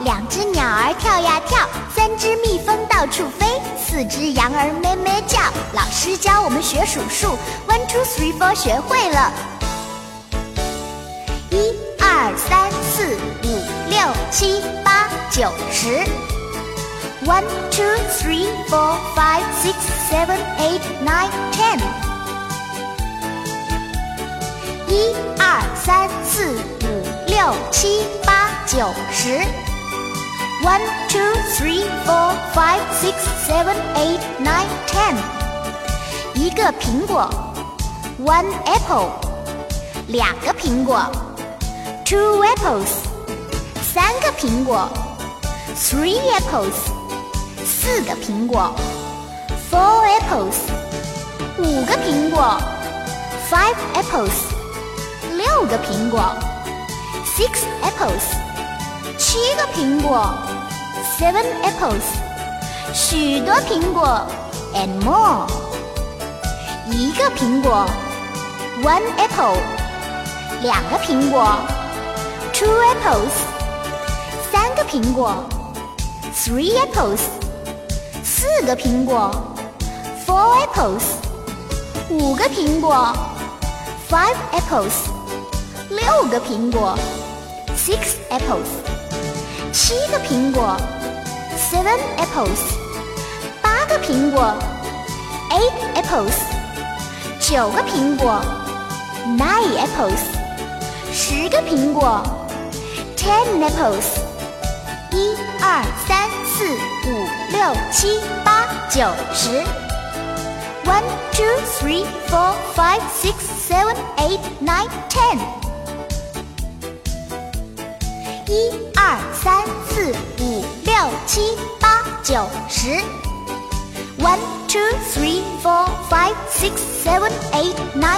两只鸟儿跳呀跳，三只蜜蜂到处飞，四只羊儿咩咩叫。老师教我们学数数，one two three four，学会了。一二三四五六七八九十。One two three four five six seven eight nine ten。一二三四五六七八九十。One, two, three, four, five, six, seven, eight, nine, ten。一个苹果，one apple。两个苹果，two apples。三个苹果，three apples。四个苹果，four apples。五个苹果，five Six apples。七个苹果，seven apples；许多苹果，and more；一个苹果，one apple；两个苹果，two apples；三个苹果，three apples。四个苹果，four apples；五个苹果，five apples；六个苹果，six apples； 七个苹果，seven apples；八个苹果，eight apples；九个苹果，nine apples；十个苹果，ten apples。一二三四五六七八九十。One two three four five six seven eight nine ten. 一二三四五六七八九十。One two three four five six seven eight nine。